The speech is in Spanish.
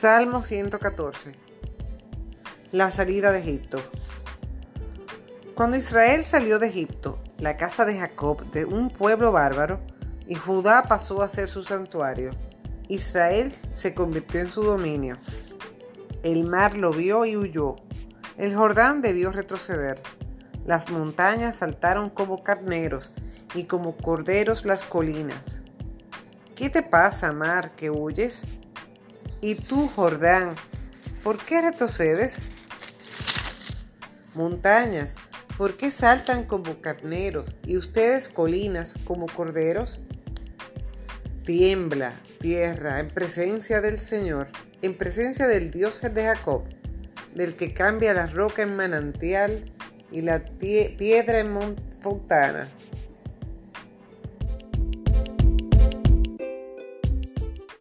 Salmo 114. La salida de Egipto. Cuando Israel salió de Egipto, la casa de Jacob, de un pueblo bárbaro, y Judá pasó a ser su santuario, Israel se convirtió en su dominio. El mar lo vio y huyó. El Jordán debió retroceder. Las montañas saltaron como carneros y como corderos las colinas. ¿Qué te pasa, mar, que huyes? ¿Y tú, Jordán, por qué retrocedes? Montañas, ¿por qué saltan como carneros y ustedes colinas como corderos? Tiembla, tierra, en presencia del Señor, en presencia del Dios de Jacob, del que cambia la roca en manantial y la piedra en fontana